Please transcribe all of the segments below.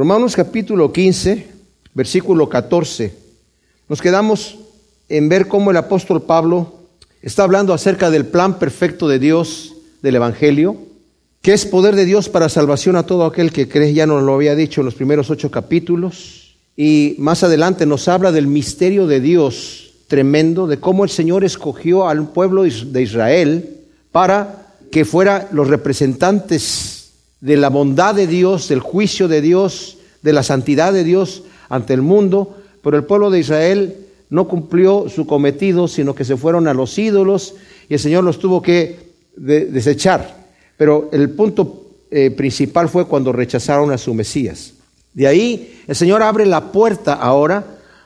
Romanos capítulo 15, versículo 14. Nos quedamos en ver cómo el apóstol Pablo está hablando acerca del plan perfecto de Dios del Evangelio, que es poder de Dios para salvación a todo aquel que cree, ya nos lo había dicho en los primeros ocho capítulos, y más adelante nos habla del misterio de Dios tremendo, de cómo el Señor escogió al pueblo de Israel para que fuera los representantes de la bondad de Dios, del juicio de Dios, de la santidad de Dios ante el mundo, pero el pueblo de Israel no cumplió su cometido, sino que se fueron a los ídolos y el Señor los tuvo que desechar. Pero el punto eh, principal fue cuando rechazaron a su Mesías. De ahí el Señor abre la puerta ahora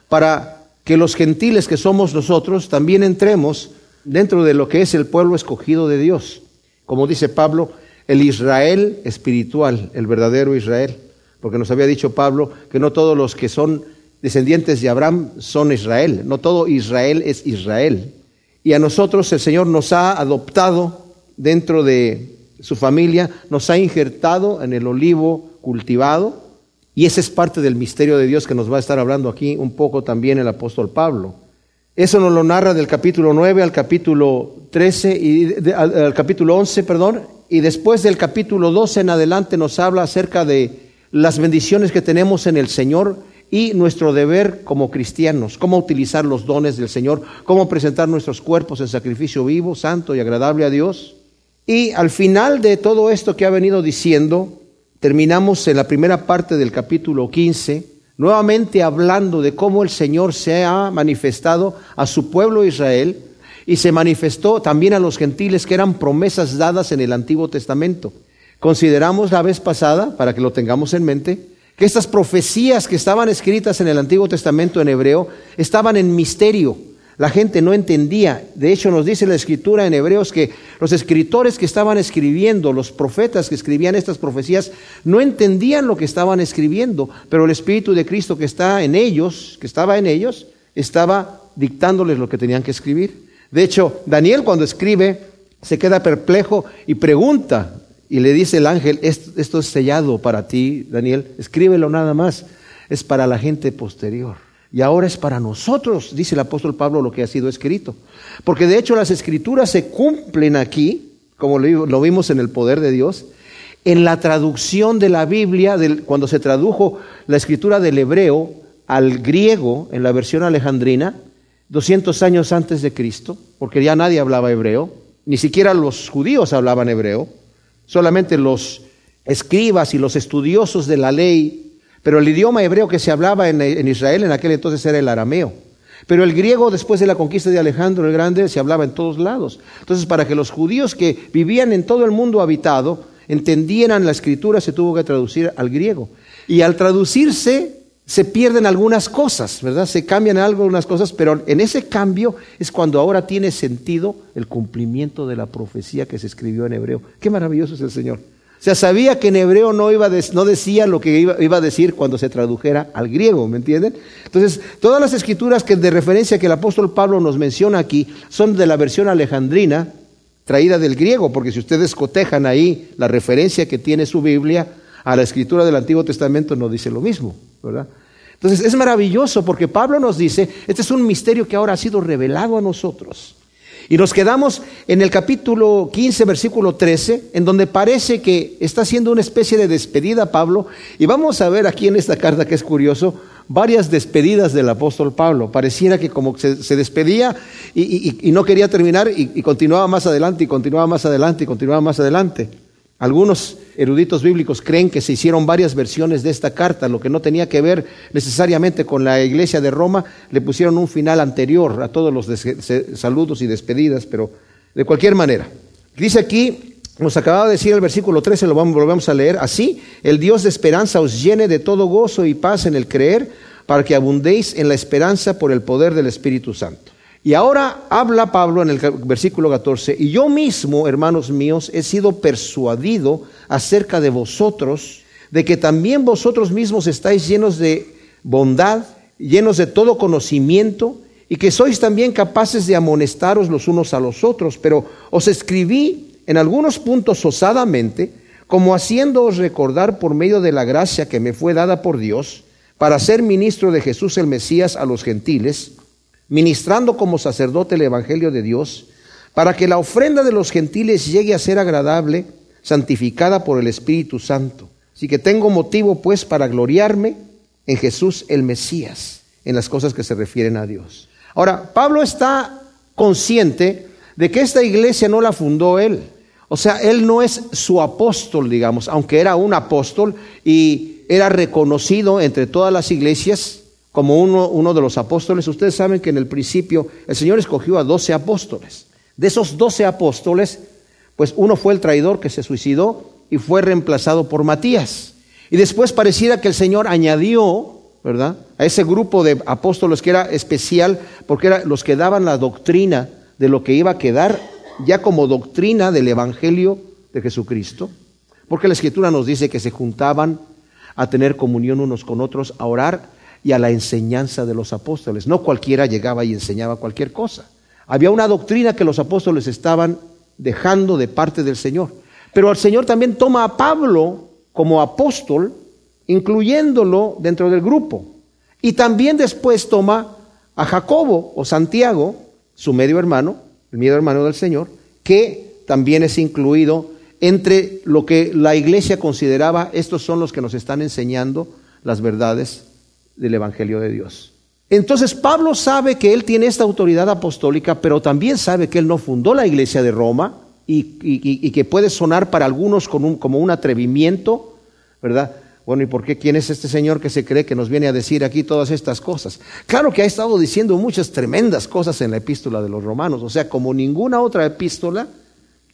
para que los gentiles que somos nosotros también entremos dentro de lo que es el pueblo escogido de Dios. Como dice Pablo, el Israel espiritual, el verdadero Israel. Porque nos había dicho Pablo que no todos los que son descendientes de Abraham son Israel. No todo Israel es Israel. Y a nosotros el Señor nos ha adoptado dentro de su familia, nos ha injertado en el olivo cultivado. Y ese es parte del misterio de Dios que nos va a estar hablando aquí un poco también el apóstol Pablo. Eso nos lo narra del capítulo 9 al capítulo 13 y al, capítulo 11, perdón, y después del capítulo 12 en adelante nos habla acerca de las bendiciones que tenemos en el Señor y nuestro deber como cristianos, cómo utilizar los dones del Señor, cómo presentar nuestros cuerpos en sacrificio vivo, santo y agradable a Dios. Y al final de todo esto que ha venido diciendo, terminamos en la primera parte del capítulo 15, nuevamente hablando de cómo el Señor se ha manifestado a su pueblo Israel y se manifestó también a los gentiles que eran promesas dadas en el Antiguo Testamento. Consideramos la vez pasada, para que lo tengamos en mente, que estas profecías que estaban escritas en el Antiguo Testamento en hebreo estaban en misterio. La gente no entendía. De hecho, nos dice la escritura en Hebreos que los escritores que estaban escribiendo, los profetas que escribían estas profecías, no entendían lo que estaban escribiendo, pero el Espíritu de Cristo que está en ellos, que estaba en ellos, estaba dictándoles lo que tenían que escribir. De hecho, Daniel cuando escribe se queda perplejo y pregunta, y le dice el ángel, esto, es sellado para ti, Daniel, escríbelo nada más, es para la gente posterior. Y ahora es para nosotros, dice el apóstol Pablo, lo que ha sido escrito. Porque de hecho las escrituras se cumplen aquí, como lo vimos en el poder de Dios, en la traducción de la Biblia, cuando se tradujo la escritura del hebreo al griego en la versión alejandrina, 200 años antes de Cristo, porque ya nadie hablaba hebreo, ni siquiera los judíos hablaban hebreo. Solamente los escribas y los estudiosos de la ley, pero el idioma hebreo que se hablaba en, Israel en aquel entonces era el arameo. Pero el griego después de la conquista de Alejandro el Grande se hablaba en todos lados. Entonces, para que los judíos que vivían en todo el mundo habitado entendieran la escritura, se tuvo que traducir al griego. Y al traducirse, se pierden algunas cosas, ¿verdad? Se cambian algunas cosas, pero en ese cambio es cuando ahora tiene sentido el cumplimiento de la profecía que se escribió en hebreo. Qué maravilloso es el Señor. O sea, sabía que en hebreo no, iba no decía lo que iba, iba, a decir cuando se tradujera al griego, ¿me entienden? Entonces, todas las escrituras que de referencia que el apóstol Pablo nos menciona aquí son de la versión alejandrina, traída del griego, porque si ustedes cotejan ahí la referencia que tiene su Biblia a la escritura del Antiguo Testamento, no dice lo mismo. Entonces es maravilloso porque Pablo nos dice, este es un misterio que ahora ha sido revelado a nosotros. Y nos quedamos en el capítulo 15, versículo 13, en donde parece que está haciendo una especie de despedida Pablo. Y vamos a ver aquí en esta carta que es curioso, varias despedidas del apóstol Pablo. Pareciera que como se, despedía y, no quería terminar y continuaba más adelante y continuaba más adelante y continuaba más adelante. Algunos eruditos bíblicos creen que se hicieron varias versiones de esta carta, lo que no tenía que ver necesariamente con la iglesia de Roma, le pusieron un final anterior a todos los saludos y despedidas, pero de cualquier manera. Dice aquí, nos acababa de decir el versículo 13, lo volvemos a leer, así el Dios de esperanza os llene de todo gozo y paz en el creer, para que abundéis en la esperanza por el poder del Espíritu Santo. Y ahora habla Pablo en el versículo 14, y yo mismo, hermanos míos, he sido persuadido acerca de vosotros, de que también vosotros mismos estáis llenos de bondad, llenos de todo conocimiento, y que sois también capaces de amonestaros los unos a los otros, pero os escribí en algunos puntos osadamente, como haciéndoos recordar por medio de la gracia que me fue dada por Dios, para ser ministro de Jesús el Mesías a los gentiles, ministrando como sacerdote el Evangelio de Dios, para que la ofrenda de los gentiles llegue a ser agradable, santificada por el Espíritu Santo. Así que tengo motivo pues para gloriarme en Jesús el Mesías, en las cosas que se refieren a Dios. Ahora, Pablo está consciente de que esta iglesia no la fundó él. O sea, él no es su apóstol, digamos, aunque era un apóstol y era reconocido entre todas las iglesias como uno, de los apóstoles. Ustedes saben que en el principio el Señor escogió a doce apóstoles. De esos doce apóstoles, pues uno fue el traidor que se suicidó y fue reemplazado por Matías. Y después pareciera que el Señor añadió, ¿verdad? A ese grupo de apóstoles que era especial porque eran los que daban la doctrina de lo que iba a quedar ya como doctrina del Evangelio de Jesucristo. Porque la Escritura nos dice que se juntaban a tener comunión unos con otros, a orar y a la enseñanza de los apóstoles. No cualquiera llegaba y enseñaba cualquier cosa. Había una doctrina que los apóstoles estaban dejando de parte del Señor. Pero el Señor también toma a Pablo como apóstol, incluyéndolo dentro del grupo. Y también después toma a Jacobo o Santiago, su medio hermano, el medio hermano del Señor, que también es incluido entre lo que la iglesia consideraba, estos son los que nos están enseñando las verdades del Evangelio de Dios. Entonces Pablo sabe que él tiene esta autoridad apostólica, pero también sabe que él no fundó la iglesia de Roma y, que puede sonar para algunos como un atrevimiento, ¿verdad? Bueno, ¿y por qué quién es este señor que se cree que nos viene a decir aquí todas estas cosas? Claro que ha estado diciendo muchas tremendas cosas en la epístola de los romanos, o sea, como ninguna otra epístola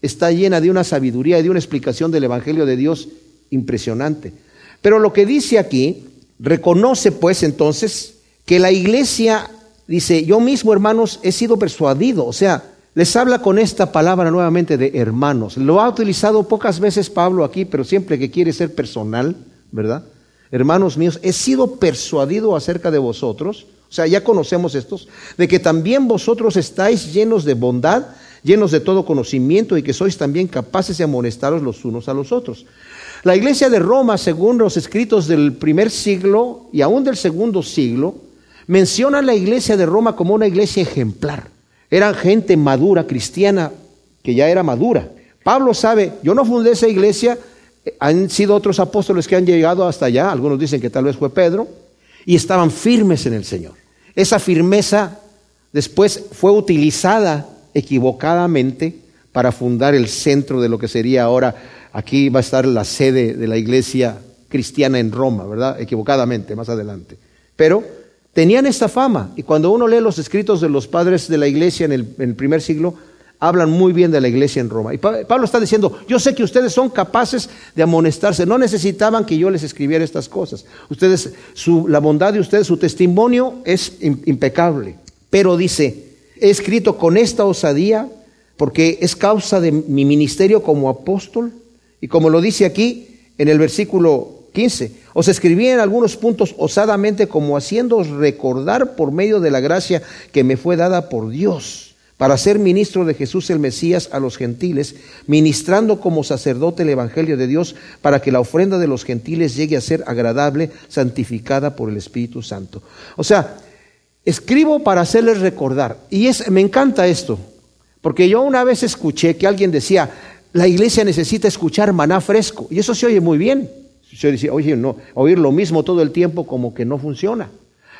está llena de una sabiduría y de una explicación del Evangelio de Dios impresionante. Pero lo que dice aquí, reconoce pues entonces que la iglesia dice, yo mismo, hermanos, he sido persuadido, o sea, les habla con esta palabra nuevamente de hermanos. Lo ha utilizado pocas veces Pablo aquí, pero siempre que quiere ser personal, ¿verdad? Hermanos míos, he sido persuadido acerca de vosotros, o sea, ya conocemos estos, de que también vosotros estáis llenos de bondad, llenos de todo conocimiento y que sois también capaces de amonestaros los unos a los otros. La iglesia de Roma, según los escritos del primer siglo y aún del segundo siglo, menciona la iglesia de Roma como una iglesia ejemplar. Eran gente madura, cristiana, que ya era madura. Pablo sabe, yo no fundé esa iglesia, han sido otros apóstoles que han llegado hasta allá, algunos dicen que tal vez fue Pedro, y estaban firmes en el Señor. Esa firmeza después fue utilizada equivocadamente para fundar el centro de lo que sería ahora, aquí va a estar la sede de la iglesia cristiana en Roma, ¿verdad? Equivocadamente, más adelante. Pero Tenían esta fama y cuando uno lee los escritos de los padres de la iglesia en el, primer siglo, hablan muy bien de la iglesia en Roma. Y Pablo está diciendo, yo sé que ustedes son capaces de amonestarse, no necesitaban que yo les escribiera estas cosas. Ustedes, su, la bondad de ustedes, su testimonio es impecable. Pero dice, he escrito con esta osadía porque es causa de mi ministerio como apóstol. Y como lo dice aquí en el versículo 15. Os escribí en algunos puntos osadamente como haciéndoos recordar por medio de la gracia que me fue dada por Dios para ser ministro de Jesús el Mesías a los gentiles, ministrando como sacerdote el Evangelio de Dios para que la ofrenda de los gentiles llegue a ser agradable, santificada por el Espíritu Santo. O sea, escribo para hacerles recordar. Y es, me encanta esto, porque yo una vez escuché que alguien decía, la iglesia necesita escuchar maná fresco, y eso se oye muy bien. Oye, no, oír lo mismo todo el tiempo como que no funciona.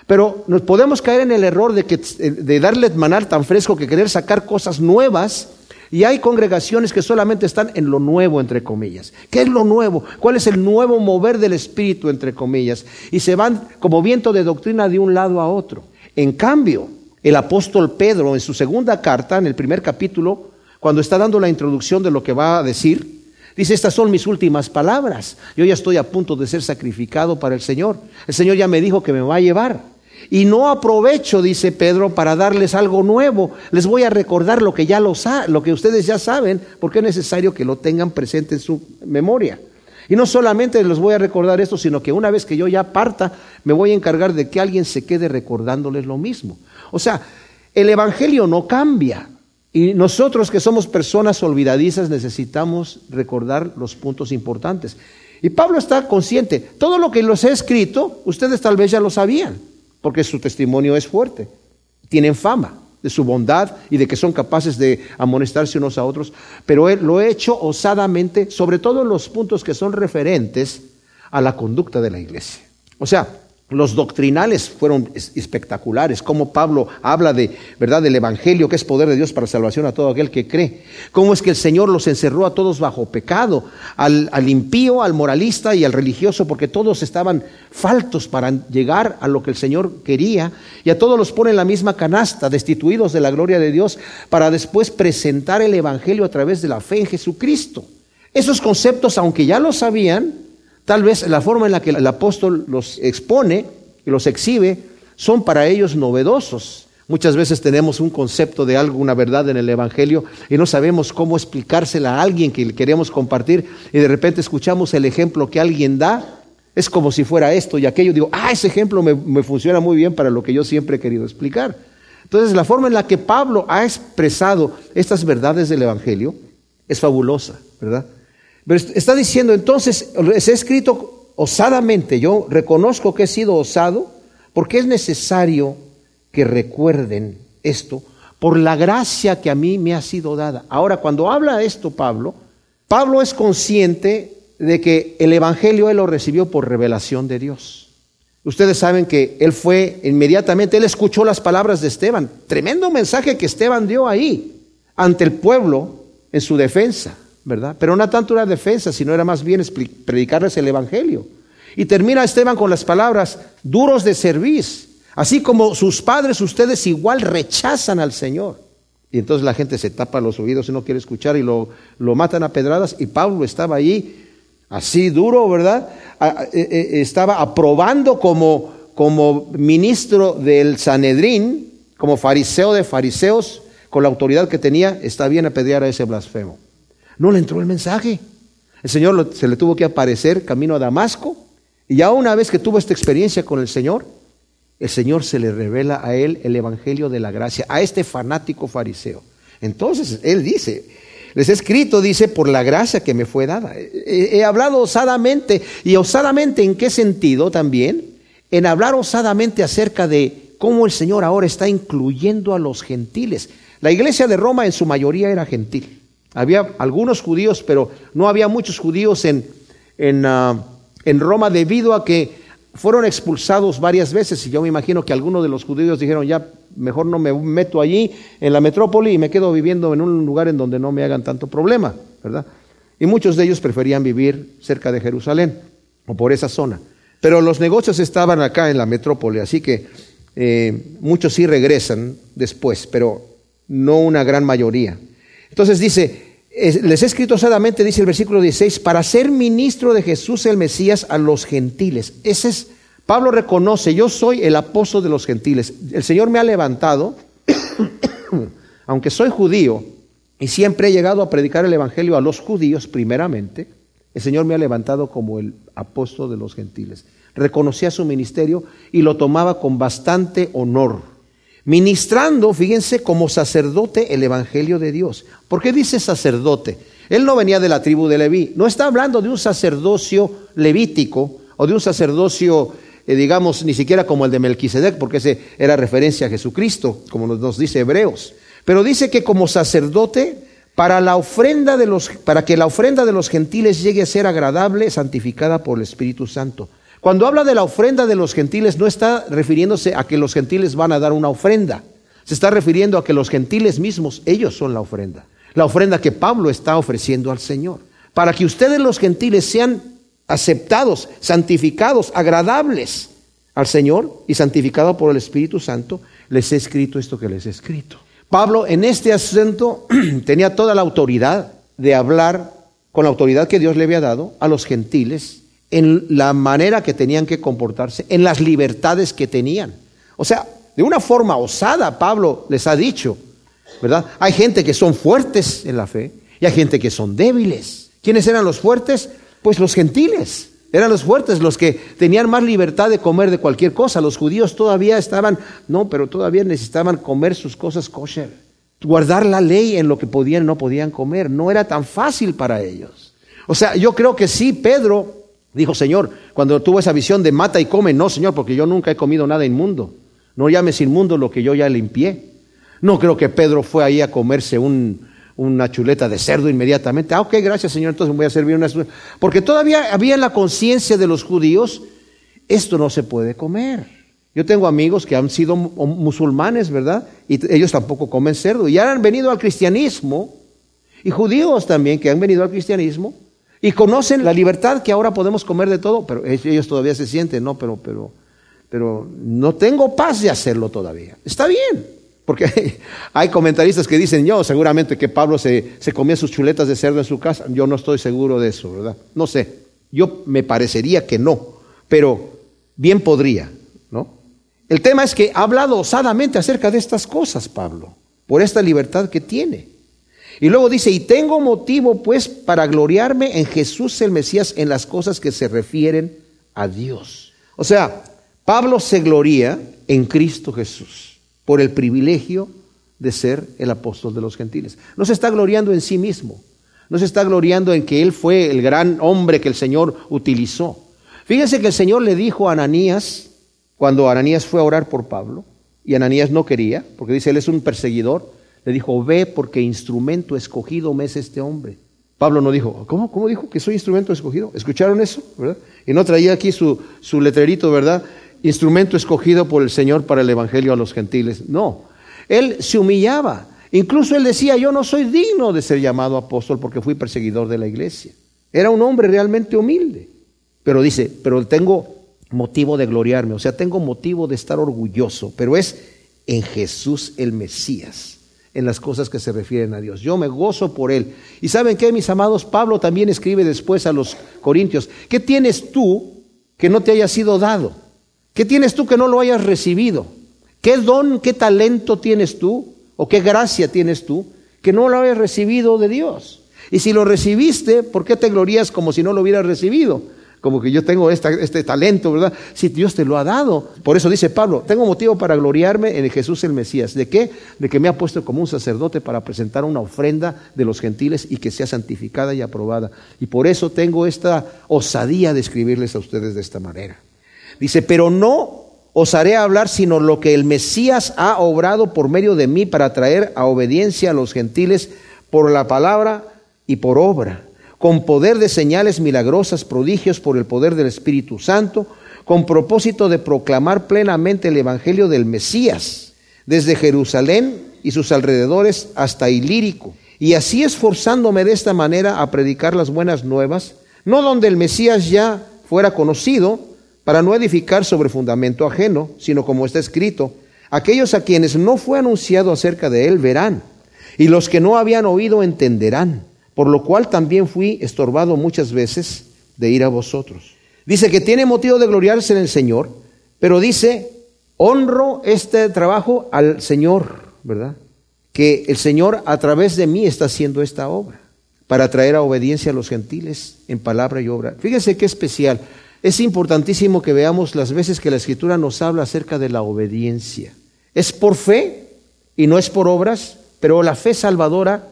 Pero nos podemos caer en el error de, darle manar tan fresco que querer sacar cosas nuevas. Y hay congregaciones que solamente están en lo nuevo, entre comillas. ¿Qué es lo nuevo? ¿Cuál es el nuevo mover del Espíritu, entre comillas? Y se van como viento de doctrina de un lado a otro. En cambio, el apóstol Pedro, en su segunda carta, en el primer capítulo, cuando está dando la introducción de lo que va a decir, Dice, estas son mis últimas palabras. Yo ya estoy a punto de ser sacrificado para el Señor. El Señor ya me dijo que me va a llevar. Y no aprovecho, dice Pedro, para darles algo nuevo. Les voy a recordar lo que ya lo, lo que ustedes ya saben, porque es necesario que lo tengan presente en su memoria. Y no solamente les voy a recordar esto, sino que una vez que yo ya parta, me voy a encargar de que alguien se quede recordándoles lo mismo. O sea, el Evangelio no cambia. Y nosotros que somos personas olvidadizas necesitamos recordar los puntos importantes. Y Pablo está consciente, todo lo que los he escrito, ustedes tal vez ya lo sabían, porque su testimonio es fuerte. Tienen fama de su bondad y de que son capaces de amonestarse unos a otros, pero lo he hecho osadamente, sobre todo en los puntos que son referentes a la conducta de la iglesia. O sea, los doctrinales fueron espectaculares, como Pablo habla de, ¿verdad?, del evangelio que es poder de Dios para salvación a todo aquel que cree. Cómo es que el Señor los encerró a todos bajo pecado, al, al impío, al moralista y al religioso, porque todos estaban faltos para llegar a lo que el Señor quería, y a todos los pone en la misma canasta, destituidos de la gloria de Dios, para después presentar el evangelio a través de la fe en Jesucristo. Esos conceptos, aunque ya lo sabían, Tal vez la forma en la que el apóstol los expone y los exhibe son para ellos novedosos. Muchas veces tenemos un concepto de algo, una verdad en el Evangelio y no sabemos cómo explicársela a alguien que queremos compartir y de repente escuchamos el ejemplo que alguien da. Es como si fuera esto y aquello. Digo, ah, ese ejemplo me, me funciona muy bien para lo que yo siempre he querido explicar. Entonces, la forma en la que Pablo ha expresado estas verdades del Evangelio es fabulosa, ¿verdad? Pero está diciendo entonces, se ha escrito osadamente, yo reconozco que he sido osado, porque es necesario que recuerden esto por la gracia que a mí me ha sido dada. Ahora, cuando habla esto Pablo, Pablo es consciente de que el Evangelio él lo recibió por revelación de Dios. Ustedes saben que él fue inmediatamente, él escuchó las palabras de Esteban, tremendo mensaje que Esteban dio ahí ante el pueblo en su defensa. ¿Verdad? Pero no tanto una defensa, sino era más bien predicarles el Evangelio. Y termina Esteban con las palabras, duros de servir, así como sus padres, ustedes igual rechazan al Señor. Y entonces la gente se tapa los oídos y no quiere escuchar y lo, lo matan a pedradas. Y Pablo estaba allí, así duro, ¿verdad? Eh, eh, estaba aprobando como, como ministro del Sanedrín, como fariseo de fariseos, con la autoridad que tenía, está bien apedrear a ese blasfemo. No le entró el mensaje. El Señor se le tuvo que aparecer camino a Damasco. Y ya una vez que tuvo esta experiencia con el Señor, el Señor se le revela a él el Evangelio de la gracia, a este fanático fariseo. Entonces, él dice, les he escrito, dice, por la gracia que me fue dada. He, he, hablado osadamente, y osadamente en qué sentido también? En hablar osadamente acerca de cómo el Señor ahora está incluyendo a los gentiles. La iglesia de Roma en su mayoría era gentil. Había algunos judíos, pero no había muchos judíos en, en, ah, en, Roma debido a que fueron expulsados varias veces y yo me imagino que algunos de los judíos dijeron, ya mejor no me meto allí en la metrópoli y me quedo viviendo en un lugar en donde no me hagan tanto problema, ¿verdad? Y muchos de ellos preferían vivir cerca de Jerusalén o por esa zona. Pero los negocios estaban acá en la metrópoli, así que eh, muchos sí regresan después, pero no una gran mayoría. Entonces dice, les he escrito osadamente, dice el versículo 16, para ser ministro de Jesús el Mesías a los gentiles. Ese es, Pablo reconoce, yo soy el apóstol de los gentiles. El Señor me ha levantado, aunque soy judío y siempre he llegado a predicar el Evangelio a los judíos primeramente, el Señor me ha levantado como el apóstol de los gentiles. Reconocía su ministerio y lo tomaba con bastante honor ministrando, fíjense, como sacerdote el Evangelio de Dios. ¿Por qué dice sacerdote? Él no venía de la tribu de Leví, no está hablando de un sacerdocio levítico o de un sacerdocio, eh, digamos, ni siquiera como el de Melquisedec, porque ese era referencia a Jesucristo, como nos, dice Hebreos. Pero dice que como sacerdote, para la ofrenda de los, para que la ofrenda de los gentiles llegue a ser agradable, santificada por el Espíritu Santo. Cuando habla de la ofrenda de los gentiles, no está refiriéndose a que los gentiles van a dar una ofrenda. Se está refiriendo a que los gentiles mismos, ellos son la ofrenda. La ofrenda que Pablo está ofreciendo al Señor. Para que ustedes los gentiles sean aceptados, santificados, agradables al Señor y santificados por el Espíritu Santo, les he escrito esto que les he escrito. Pablo en este acento tenía toda la autoridad de hablar con la autoridad que Dios le había dado a los gentiles en la manera que tenían que comportarse, en las libertades que tenían. O sea, de una forma osada, Pablo les ha dicho, ¿verdad? Hay gente que son fuertes en la fe y hay gente que son débiles. ¿Quiénes eran los fuertes? Pues los gentiles. Eran los fuertes, los que tenían más libertad de comer de cualquier cosa. Los judíos todavía estaban, no, pero todavía necesitaban comer sus cosas kosher. guardar la ley en lo que podían y no podían comer. No era tan fácil para ellos. O sea, yo creo que sí, Pedro dijo, Señor, cuando tuvo esa visión de mata y come, no, Señor, porque yo nunca he comido nada inmundo. No llames inmundo lo que yo ya limpié. No creo que Pedro fue ahí a comerse una chuleta de cerdo inmediatamente. Ah, ok, gracias Señor, entonces voy a servir una... Porque todavía había en la conciencia de los judíos, esto no se puede comer. Yo tengo amigos que han sido musulmanes, ¿verdad? Y ellos tampoco comen cerdo. Y han venido al cristianismo, y judíos también que han venido al cristianismo, y conocen la libertad que ahora podemos comer de todo, pero ellos todavía se sienten, no, pero, pero, pero no tengo paz de hacerlo todavía. Está bien, porque hay comentaristas que dicen, yo seguramente que Pablo se, se comía sus chuletas de cerdo en su casa. Yo no estoy seguro de eso, ¿verdad? No sé. Yo me parecería que no, pero bien podría, ¿no? El tema es que ha hablado osadamente acerca de estas cosas, Pablo, por esta libertad que tiene. Y luego dice, y tengo motivo pues para gloriarme en Jesús el Mesías en las cosas que se refieren a Dios. O sea, Pablo se gloria en Cristo Jesús por el privilegio de ser el apóstol de los gentiles. No se está gloriando en sí mismo, no se está gloriando en que él fue el gran hombre que el Señor utilizó. Fíjense que el Señor le dijo a Ananías, cuando Ananías fue a orar por Pablo, y Ananías no quería, porque dice, él es un perseguidor, le dijo, ve porque instrumento escogido me es este hombre. Pablo no dijo, ¿cómo? ¿Cómo dijo que soy instrumento escogido? ¿Escucharon eso? ¿verdad? Y no traía aquí su, su letrerito, ¿verdad? Instrumento escogido por el Señor para el Evangelio a los gentiles. No, él se humillaba. Incluso él decía, yo no soy digno de ser llamado apóstol porque fui perseguidor de la iglesia. Era un hombre realmente humilde. Pero dice, pero tengo motivo de gloriarme, o sea, tengo motivo de estar orgulloso, pero es en Jesús el Mesías, en las cosas que se refieren a Dios. Yo me gozo por Él. Y saben qué, mis amados, Pablo también escribe después a los Corintios, ¿qué tienes tú que no te haya sido dado? ¿Qué tienes tú que no lo hayas recibido? ¿Qué don, qué talento tienes tú o qué gracia tienes tú que no lo hayas recibido de Dios? Y si lo recibiste, ¿por qué te glorías como si no lo hubieras recibido? Como que yo tengo este talento, ¿verdad? Si Dios te lo ha dado. Por eso dice Pablo, tengo motivo para gloriarme en Jesús el Mesías. ¿De qué? De que me ha puesto como un sacerdote para presentar una ofrenda de los gentiles y que sea santificada y aprobada. Y por eso tengo esta osadía de escribirles a ustedes de esta manera. Dice, pero no osaré hablar sino lo que el Mesías ha obrado por medio de mí para traer a obediencia a los gentiles por la palabra y por obra con poder de señales milagrosas, prodigios por el poder del Espíritu Santo, con propósito de proclamar plenamente el Evangelio del Mesías, desde Jerusalén y sus alrededores hasta Ilírico, y así esforzándome de esta manera a predicar las buenas nuevas, no donde el Mesías ya fuera conocido, para no edificar sobre fundamento ajeno, sino como está escrito, aquellos a quienes no fue anunciado acerca de él verán, y los que no habían oído entenderán por lo cual también fui estorbado muchas veces de ir a vosotros. Dice que tiene motivo de gloriarse en el Señor, pero dice, honro este trabajo al Señor, ¿verdad? Que el Señor a través de mí está haciendo esta obra para traer a obediencia a los gentiles en palabra y obra. Fíjense qué especial. Es importantísimo que veamos las veces que la Escritura nos habla acerca de la obediencia. Es por fe y no es por obras, pero la fe salvadora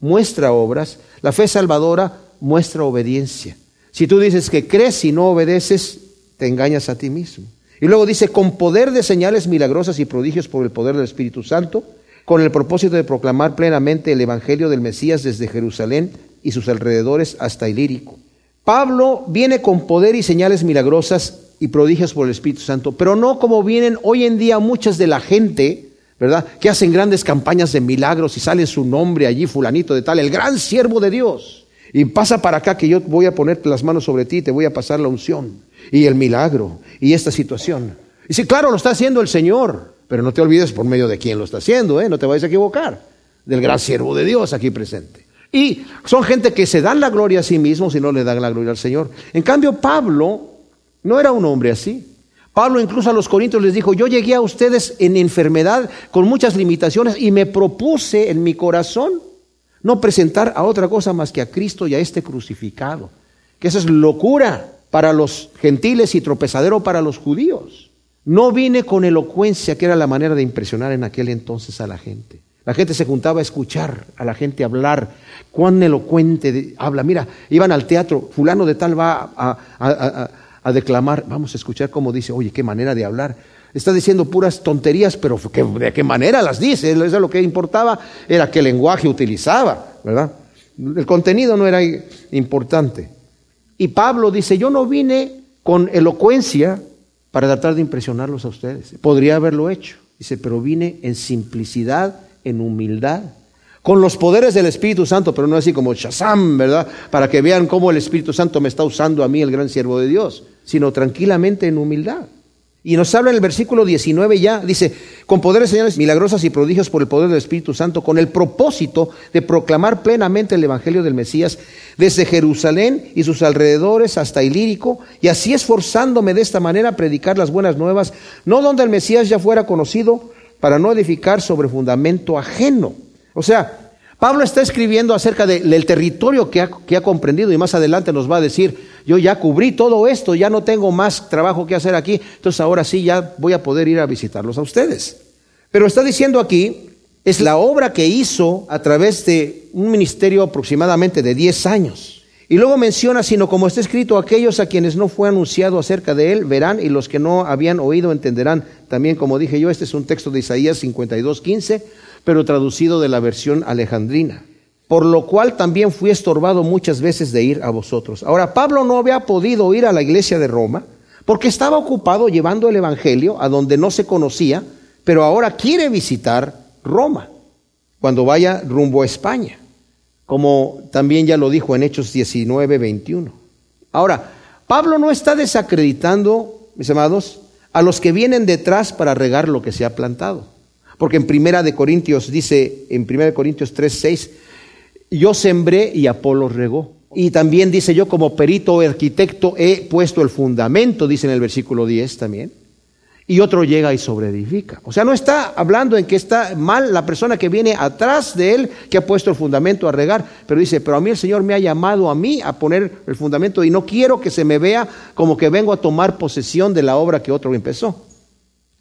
muestra obras, la fe salvadora muestra obediencia. Si tú dices que crees y no obedeces, te engañas a ti mismo. Y luego dice, con poder de señales milagrosas y prodigios por el poder del Espíritu Santo, con el propósito de proclamar plenamente el Evangelio del Mesías desde Jerusalén y sus alrededores hasta Ilírico. Pablo viene con poder y señales milagrosas y prodigios por el Espíritu Santo, pero no como vienen hoy en día muchas de la gente ¿verdad? Que hacen grandes campañas de milagros y sale su nombre allí, fulanito de tal, el gran siervo de Dios. Y pasa para acá que yo voy a ponerte las manos sobre ti, te voy a pasar la unción y el milagro y esta situación. Y sí, claro, lo está haciendo el Señor, pero no te olvides por medio de quién lo está haciendo, ¿eh? no te vayas a equivocar, del gran siervo de Dios aquí presente. Y son gente que se dan la gloria a sí mismos y no le dan la gloria al Señor. En cambio, Pablo no era un hombre así. Pablo incluso a los corintios les dijo, yo llegué a ustedes en enfermedad con muchas limitaciones y me propuse en mi corazón no presentar a otra cosa más que a Cristo y a este crucificado. Que eso es locura para los gentiles y tropezadero para los judíos. No vine con elocuencia, que era la manera de impresionar en aquel entonces a la gente. La gente se juntaba a escuchar a la gente hablar. Cuán elocuente habla. Mira, iban al teatro, fulano de tal va a, declamar. Vamos a escuchar cómo dice, oye, qué manera de hablar. Está diciendo puras tonterías, pero ¿de qué manera las dice? Eso es lo que importaba, era qué lenguaje utilizaba, ¿verdad? El contenido no era importante. Y Pablo dice, yo no vine con elocuencia para tratar de impresionarlos a ustedes. Podría haberlo hecho. Dice, pero vine en simplicidad en humildad, con los poderes del Espíritu Santo, pero no así como Shazam, ¿verdad? Para que vean cómo el Espíritu Santo me está usando a mí, el gran siervo de Dios, sino tranquilamente en humildad. Y nos habla en el versículo 19 ya, dice, con poderes, señales milagrosas y prodigios por el poder del Espíritu Santo, con el propósito de proclamar plenamente el Evangelio del Mesías desde Jerusalén y sus alrededores hasta Ilírico, y así esforzándome de esta manera a predicar las buenas nuevas, no donde el Mesías ya fuera conocido, para no edificar sobre fundamento ajeno. O sea, Pablo está escribiendo acerca del territorio que ha, que ha, comprendido y más adelante nos va a decir, yo ya cubrí todo esto, ya no tengo más trabajo que hacer aquí, entonces ahora sí ya voy a poder ir a visitarlos a ustedes. Pero está diciendo aquí, es la obra que hizo a través de un ministerio aproximadamente de 10 años. Y luego menciona, sino como está escrito, aquellos a quienes no fue anunciado acerca de él verán y los que no habían oído entenderán. También, como dije yo, este es un texto de Isaías 52, 15, pero traducido de la versión alejandrina. Por lo cual también fui estorbado muchas veces de ir a vosotros. Ahora, Pablo no había podido ir a la iglesia de Roma porque estaba ocupado llevando el Evangelio a donde no se conocía, pero ahora quiere visitar Roma cuando vaya rumbo a España como también ya lo dijo en Hechos 19, 21. Ahora, Pablo no está desacreditando, mis amados, a los que vienen detrás para regar lo que se ha plantado. Porque en Primera de Corintios dice, en Primera de Corintios 3, 6, yo sembré y Apolo regó. Y también dice yo como perito o arquitecto he puesto el fundamento, dice en el versículo 10 también y otro llega y sobreedifica. O sea, no está hablando en que está mal la persona que viene atrás de él, que ha puesto el fundamento a regar, pero dice, pero a mí el Señor me ha llamado a mí a poner el fundamento y no quiero que se me vea como que vengo a tomar posesión de la obra que otro empezó.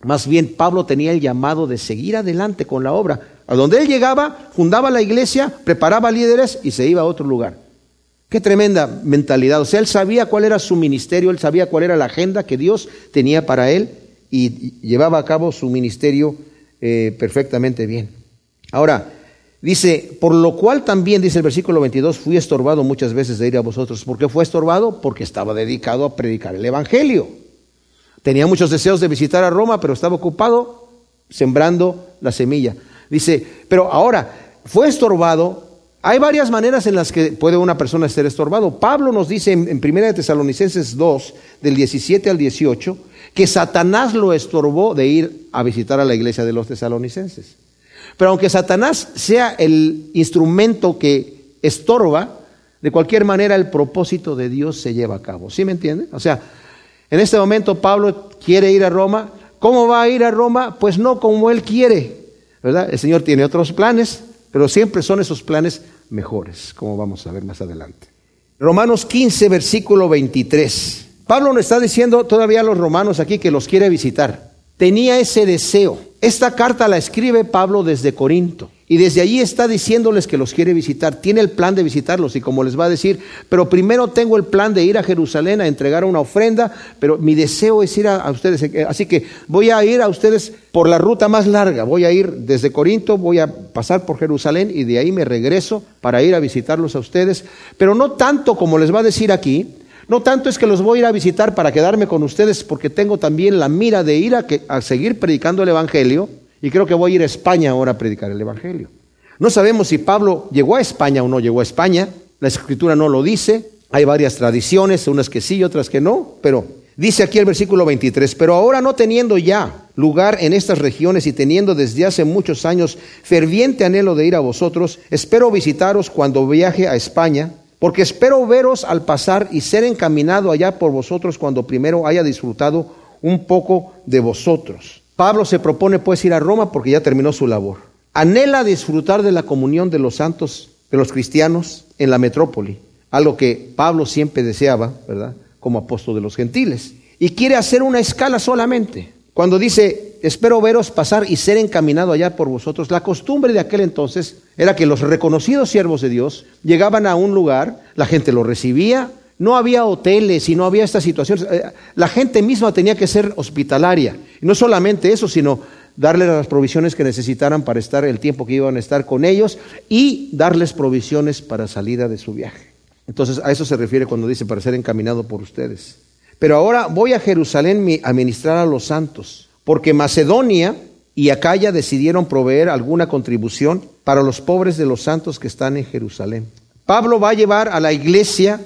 Más bien, Pablo tenía el llamado de seguir adelante con la obra. A donde él llegaba, fundaba la iglesia, preparaba líderes y se iba a otro lugar. Qué tremenda mentalidad. O sea, él sabía cuál era su ministerio, él sabía cuál era la agenda que Dios tenía para él y llevaba a cabo su ministerio eh, perfectamente bien. Ahora, dice, por lo cual también, dice el versículo 22, fui estorbado muchas veces de ir a vosotros. ¿Por qué fue estorbado? Porque estaba dedicado a predicar el Evangelio. Tenía muchos deseos de visitar a Roma, pero estaba ocupado sembrando la semilla. Dice, pero ahora, fue estorbado hay varias maneras en las que puede una persona ser estorbado. Pablo nos dice en, en 1 Tesalonicenses 2, del 17 al 18, que Satanás lo estorbó de ir a visitar a la iglesia de los tesalonicenses. Pero aunque Satanás sea el instrumento que estorba, de cualquier manera el propósito de Dios se lleva a cabo. ¿Sí me entiende? O sea, en este momento Pablo quiere ir a Roma. ¿Cómo va a ir a Roma? Pues no como él quiere. ¿Verdad? El Señor tiene otros planes, pero siempre son esos planes mejores, como vamos a ver más adelante. Romanos 15, versículo 23. Pablo nos está diciendo todavía a los romanos aquí que los quiere visitar. Tenía ese deseo. Esta carta la escribe Pablo desde Corinto. Y desde allí está diciéndoles que los quiere visitar. Tiene el plan de visitarlos y como les va a decir, pero primero tengo el plan de ir a Jerusalén a entregar una ofrenda, pero mi deseo es ir a, ustedes. Así que voy a ir a ustedes por la ruta más larga. Voy a ir desde Corinto, voy a pasar por Jerusalén y de ahí me regreso para ir a visitarlos a ustedes. Pero no tanto como les va a decir aquí, no tanto es que los voy a ir a visitar para quedarme con ustedes, porque tengo también la mira de ir a, a seguir predicando el Evangelio, y creo que voy a ir a España ahora a predicar el Evangelio. No sabemos si Pablo llegó a España o no llegó a España, la escritura no lo dice, hay varias tradiciones, unas que sí, otras que no, pero dice aquí el versículo 23, pero ahora no teniendo ya lugar en estas regiones y teniendo desde hace muchos años ferviente anhelo de ir a vosotros, espero visitaros cuando viaje a España porque espero veros al pasar y ser encaminado allá por vosotros cuando primero haya disfrutado un poco de vosotros. Pablo se propone pues ir a Roma porque ya terminó su labor. Anhela disfrutar de la comunión de los santos, de los cristianos en la metrópoli, algo que Pablo siempre deseaba, ¿verdad? Como apóstol de los gentiles. Y quiere hacer una escala solamente. Cuando dice espero veros pasar y ser encaminado allá por vosotros. La costumbre de aquel entonces era que los reconocidos siervos de Dios llegaban a un lugar, la gente los recibía, no había hoteles y no había estas situaciones. Eh, la gente misma tenía que ser hospitalaria. No solamente eso, sino darles las provisiones que necesitaran para estar el tiempo que iban a estar con ellos y darles provisiones para salida de su viaje. Entonces a eso se refiere cuando dice para ser encaminado por ustedes. Pero ahora voy a Jerusalén a ministrar a los santos, porque Macedonia y Acaya decidieron proveer alguna contribución para los pobres de los santos que están en Jerusalén. Pablo va a llevar a la iglesia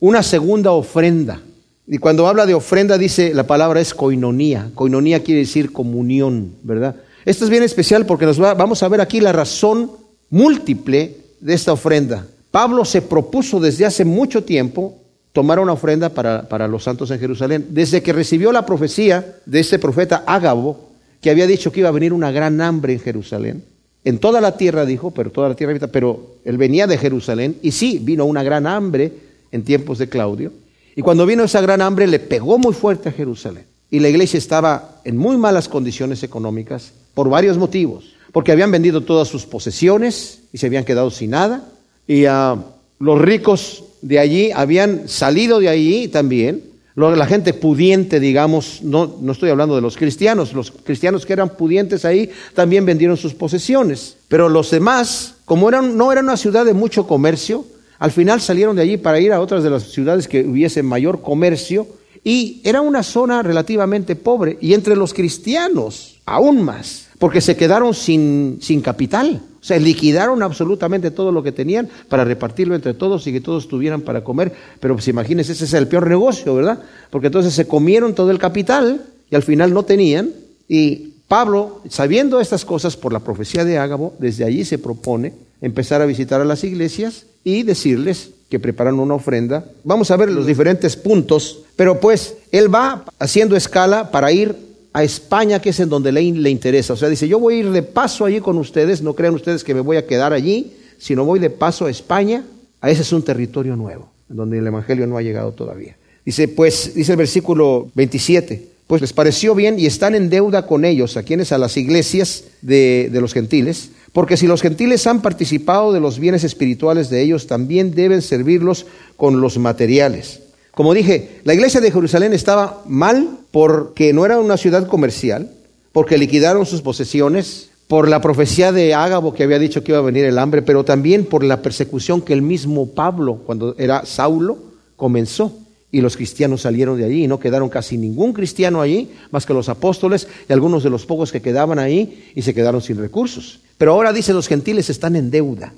una segunda ofrenda. Y cuando habla de ofrenda dice la palabra es coinonía. Coinonía quiere decir comunión, ¿verdad? Esto es bien especial porque nos vamos a ver aquí la razón múltiple de esta ofrenda. Pablo se propuso desde hace mucho tiempo tomar una ofrenda para, para los santos en Jerusalén. Desde que recibió la profecía de este profeta Ágabo, que había dicho que iba a venir una gran hambre en Jerusalén. En toda la tierra dijo, pero toda la tierra pero él venía de Jerusalén y sí, vino una gran hambre en tiempos de Claudio. Y cuando vino esa gran hambre le pegó muy fuerte a Jerusalén. Y la iglesia estaba en muy malas condiciones económicas por varios motivos. Porque habían vendido todas sus posesiones y se habían quedado sin nada. Y uh, los ricos de allí habían salido de allí también. La gente pudiente, digamos, no, no estoy hablando de los cristianos, los cristianos que eran pudientes ahí también vendieron sus posesiones. Pero los demás, como eran, no era una ciudad de mucho comercio, al final salieron de allí para ir a otras de las ciudades que hubiese mayor comercio y era una zona relativamente pobre y entre los cristianos aún más, porque se quedaron sin, sin capital. O sea, liquidaron absolutamente todo lo que tenían para repartirlo entre todos y que todos tuvieran para comer. Pero pues imagínense, ese es el peor negocio, ¿verdad? Porque entonces se comieron todo el capital y al final no tenían. Y Pablo, sabiendo estas cosas por la profecía de Ágabo, desde allí se propone empezar a visitar a las iglesias y decirles que preparan una ofrenda. Vamos a ver los diferentes puntos, pero pues él va haciendo escala para ir a España, que es en donde le, le interesa. O sea, dice, yo voy a ir de paso allí con ustedes, no crean ustedes que me voy a quedar allí, sino voy de paso a España. A ese es un territorio nuevo, donde el Evangelio no ha llegado todavía. Dice, pues, dice el versículo 27, pues les pareció bien y están en deuda con ellos, a quienes, a las iglesias de, de los gentiles, porque si los gentiles han participado de los bienes espirituales de ellos, también deben servirlos con los materiales. Como dije, la iglesia de Jerusalén estaba mal porque no era una ciudad comercial, porque liquidaron sus posesiones, por la profecía de Ágabo que había dicho que iba a venir el hambre, pero también por la persecución que el mismo Pablo, cuando era Saulo, comenzó y los cristianos salieron de allí y no quedaron casi ningún cristiano allí, más que los apóstoles y algunos de los pocos que quedaban ahí y se quedaron sin recursos. Pero ahora dice los gentiles están en deuda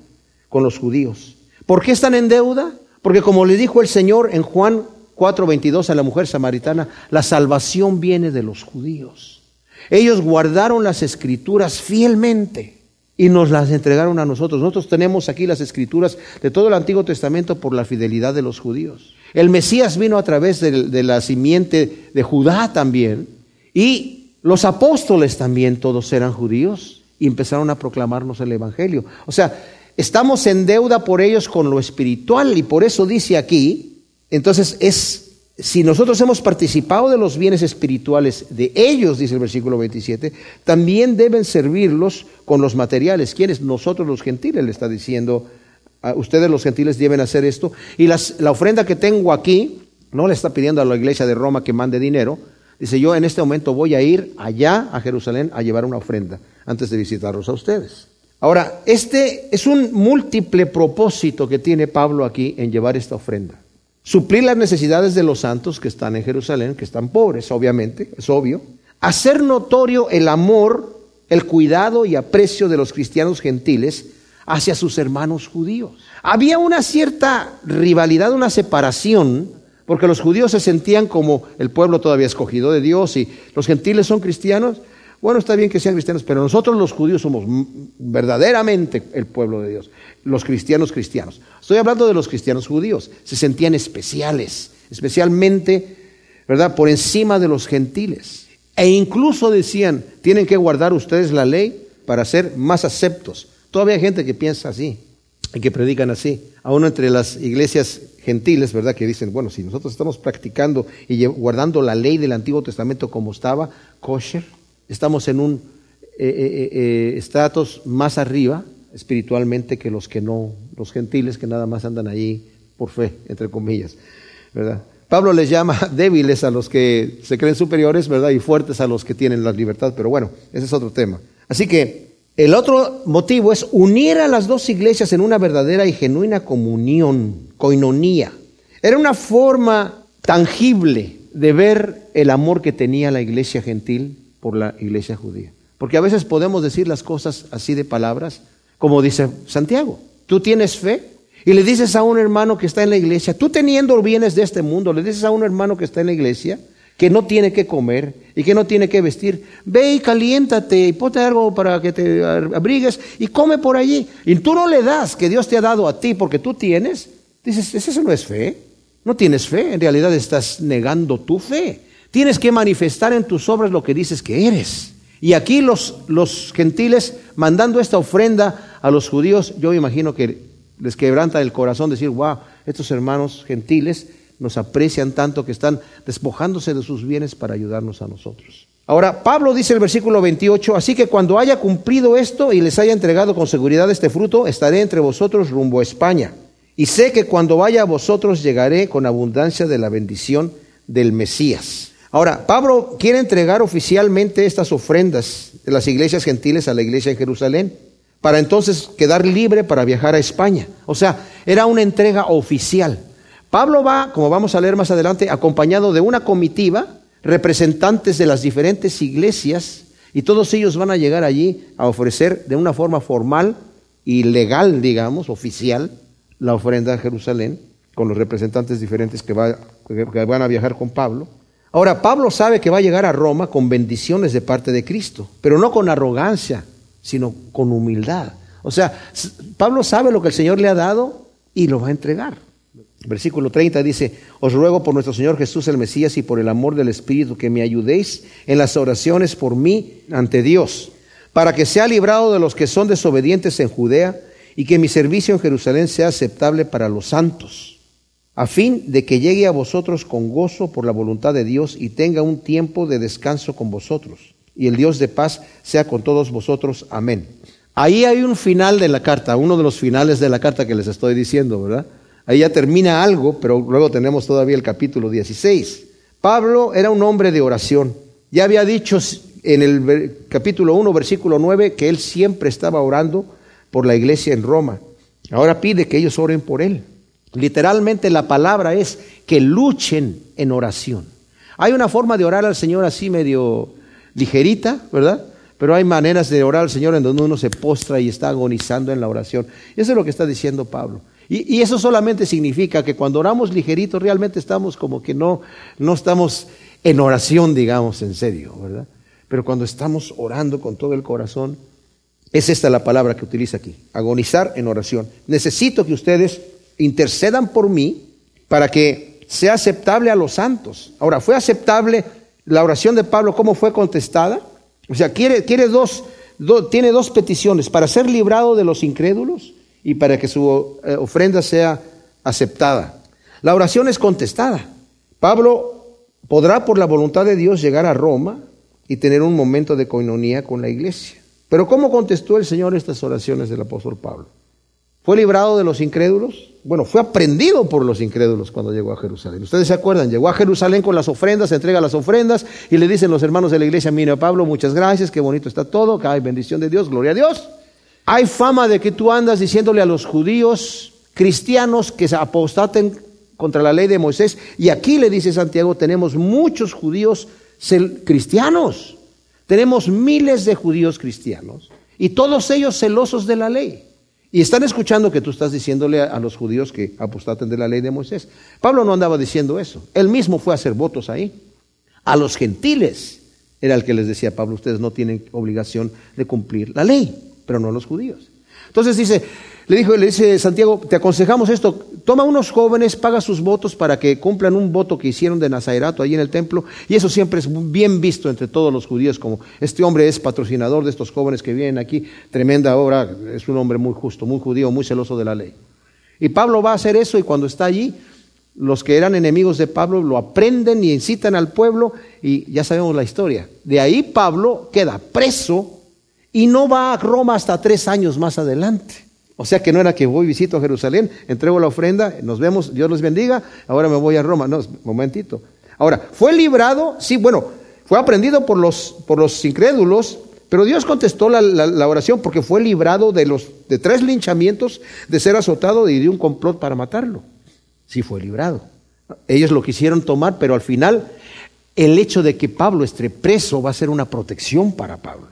con los judíos. ¿Por qué están en deuda? Porque como le dijo el Señor en Juan 4:22 a la mujer samaritana, la salvación viene de los judíos. Ellos guardaron las escrituras fielmente y nos las entregaron a nosotros. Nosotros tenemos aquí las escrituras de todo el Antiguo Testamento por la fidelidad de los judíos. El Mesías vino a través de, la simiente de Judá también. Y los apóstoles también todos eran judíos y empezaron a proclamarnos el Evangelio. O sea, estamos en deuda por ellos con lo espiritual y por eso dice aquí, entonces es, si nosotros hemos participado de los bienes espirituales de ellos, dice el versículo 27, también deben servirlos con los materiales. ¿Quiénes? Nosotros los gentiles, le está diciendo ustedes los gentiles deben hacer esto. Y la ofrenda que tengo aquí, no le está pidiendo a la iglesia de Roma que mande dinero. Dice, yo en este momento voy a ir allá a Jerusalén a llevar una ofrenda antes de visitarlos a ustedes. Ahora, este es un múltiple propósito que tiene Pablo aquí en llevar esta ofrenda. Suplir las necesidades de los santos que están en Jerusalén, que están pobres, obviamente, es obvio. Hacer notorio el amor, el cuidado y aprecio de los cristianos gentiles hacia sus hermanos judíos. Había una cierta rivalidad, una separación, porque los judíos se sentían como el pueblo todavía escogido de Dios y los gentiles son cristianos. Bueno, está bien que sean cristianos, pero nosotros los judíos somos verdaderamente el pueblo de Dios, los cristianos cristianos. Estoy hablando de los cristianos judíos, se sentían especiales, especialmente, ¿verdad?, por encima de los gentiles. E incluso decían, tienen que guardar ustedes la ley para ser más aceptos. Todavía hay gente que piensa así y que predican así. Aún entre las iglesias gentiles, ¿verdad? Que dicen, bueno, si nosotros estamos practicando y guardando la ley del Antiguo Testamento como estaba, kosher, estamos en un estatus más arriba espiritualmente que los que no, los gentiles que nada más andan allí por fe, entre comillas, ¿verdad? Pablo les llama débiles a los que se creen superiores, ¿verdad? Y fuertes a los que tienen la libertad, pero bueno, ese es otro tema. Así que el otro motivo es unir a las dos iglesias en una verdadera y genuina comunión, coinonía. Era una forma tangible de ver el amor que tenía la iglesia gentil por la iglesia judía. Porque a veces podemos decir las cosas así de palabras, como dice Santiago. Tú tienes fe y le dices a un hermano que está en la iglesia, tú teniendo bienes de este mundo, le dices a un hermano que está en la iglesia que no tiene que comer y que no tiene que vestir, ve y caliéntate y ponte algo para que te abrigues y come por allí. Y tú no le das que Dios te ha dado a ti porque tú tienes, dices, eso no es fe. No tienes fe, en realidad estás negando tu fe. Tienes que manifestar en tus obras lo que dices que eres. Y aquí los, los gentiles mandando esta ofrenda a los judíos, yo imagino que les quebranta el corazón decir, wow, estos hermanos gentiles nos aprecian tanto que están despojándose de sus bienes para ayudarnos a nosotros. Ahora, Pablo dice el versículo 28, así que cuando haya cumplido esto y les haya entregado con seguridad este fruto, estaré entre vosotros rumbo a España. Y sé que cuando vaya a vosotros llegaré con abundancia de la bendición del Mesías. Ahora, Pablo quiere entregar oficialmente estas ofrendas de las iglesias gentiles a la iglesia en Jerusalén para entonces quedar libre para viajar a España. O sea, era una entrega oficial. Pablo va, como vamos a leer más adelante, acompañado de una comitiva, representantes de las diferentes iglesias, y todos ellos van a llegar allí a ofrecer de una forma formal y legal, digamos, oficial, la ofrenda a Jerusalén, con los representantes diferentes que, que van a viajar con Pablo. Ahora, Pablo sabe que va a llegar a Roma con bendiciones de parte de Cristo, pero no con arrogancia, sino con humildad. O sea, Pablo sabe lo que el Señor le ha dado y lo va a entregar. Versículo 30 dice, os ruego por nuestro Señor Jesús el Mesías y por el amor del Espíritu que me ayudéis en las oraciones por mí ante Dios, para que sea librado de los que son desobedientes en Judea y que mi servicio en Jerusalén sea aceptable para los santos, a fin de que llegue a vosotros con gozo por la voluntad de Dios y tenga un tiempo de descanso con vosotros y el Dios de paz sea con todos vosotros. Amén. Ahí hay un final de la carta, uno de los finales de la carta que les estoy diciendo, ¿verdad? Ahí ya termina algo, pero luego tenemos todavía el capítulo 16. Pablo era un hombre de oración. Ya había dicho en el capítulo 1, versículo 9, que él siempre estaba orando por la iglesia en Roma. Ahora pide que ellos oren por él. Literalmente la palabra es que luchen en oración. Hay una forma de orar al Señor así medio ligerita, ¿verdad? Pero hay maneras de orar al Señor en donde uno se postra y está agonizando en la oración. Eso es lo que está diciendo Pablo. Y, eso solamente significa que cuando oramos ligerito realmente estamos como que no, no estamos en oración, digamos, en serio, ¿verdad? Pero cuando estamos orando con todo el corazón, es esta la palabra que utiliza aquí, agonizar en oración. Necesito que ustedes intercedan por mí para que sea aceptable a los santos. Ahora, ¿fue aceptable la oración de Pablo, ¿cómo fue contestada? O sea, quiere, quiere dos, tiene dos peticiones, para ser librado de los incrédulos y para que su eh, ofrenda sea aceptada. La oración es contestada. Pablo podrá por la voluntad de Dios llegar a Roma y tener un momento de coinonía con la iglesia. Pero ¿cómo contestó el Señor estas oraciones del apóstol Pablo? ¿Fue librado de los incrédulos? Bueno, fue aprendido por los incrédulos cuando llegó a Jerusalén. Ustedes se acuerdan, llegó a Jerusalén con las ofrendas, se entrega las ofrendas y le dicen los hermanos de la iglesia, mire Pablo, muchas gracias, qué bonito está todo, hay bendición de Dios, gloria a Dios. Hay fama de que tú andas diciéndole a los judíos cristianos que se apostaten contra la ley de Moisés. Y aquí le dice Santiago, tenemos muchos judíos cristianos. Tenemos miles de judíos cristianos y todos ellos celosos de la ley. Y están escuchando que tú estás diciéndole a, los judíos que apostaten de la ley de Moisés. Pablo no andaba diciendo eso. Él mismo fue a hacer votos ahí. A los gentiles era el que les decía Pablo, ustedes no tienen obligación de cumplir la ley, pero no los judíos. Entonces dice, le dijo, le dice Santiago, te aconsejamos esto, toma unos jóvenes, paga sus votos para que cumplan un voto que hicieron de Nazarato allí en el templo, y eso siempre es bien visto entre todos los judíos, como este hombre es patrocinador de estos jóvenes que vienen aquí, tremenda obra, es un hombre muy justo, muy judío, muy celoso de la ley. Y Pablo va a hacer eso y cuando está allí, los que eran enemigos de Pablo lo aprenden y incitan al pueblo y ya sabemos la historia. De ahí Pablo queda preso y no va a Roma hasta tres años más adelante. O sea que no era que voy, visito a Jerusalén, entrego la ofrenda, nos vemos, Dios los bendiga, ahora me voy a Roma. No, momentito. Ahora, fue librado, sí, bueno, fue aprendido por los, por los incrédulos, pero Dios contestó la, la, oración porque fue librado de, los, de tres linchamientos, de ser azotado y de un complot para matarlo. Sí fue librado. Ellos lo quisieron tomar, pero al final el hecho de que Pablo esté preso va a ser una protección para Pablo,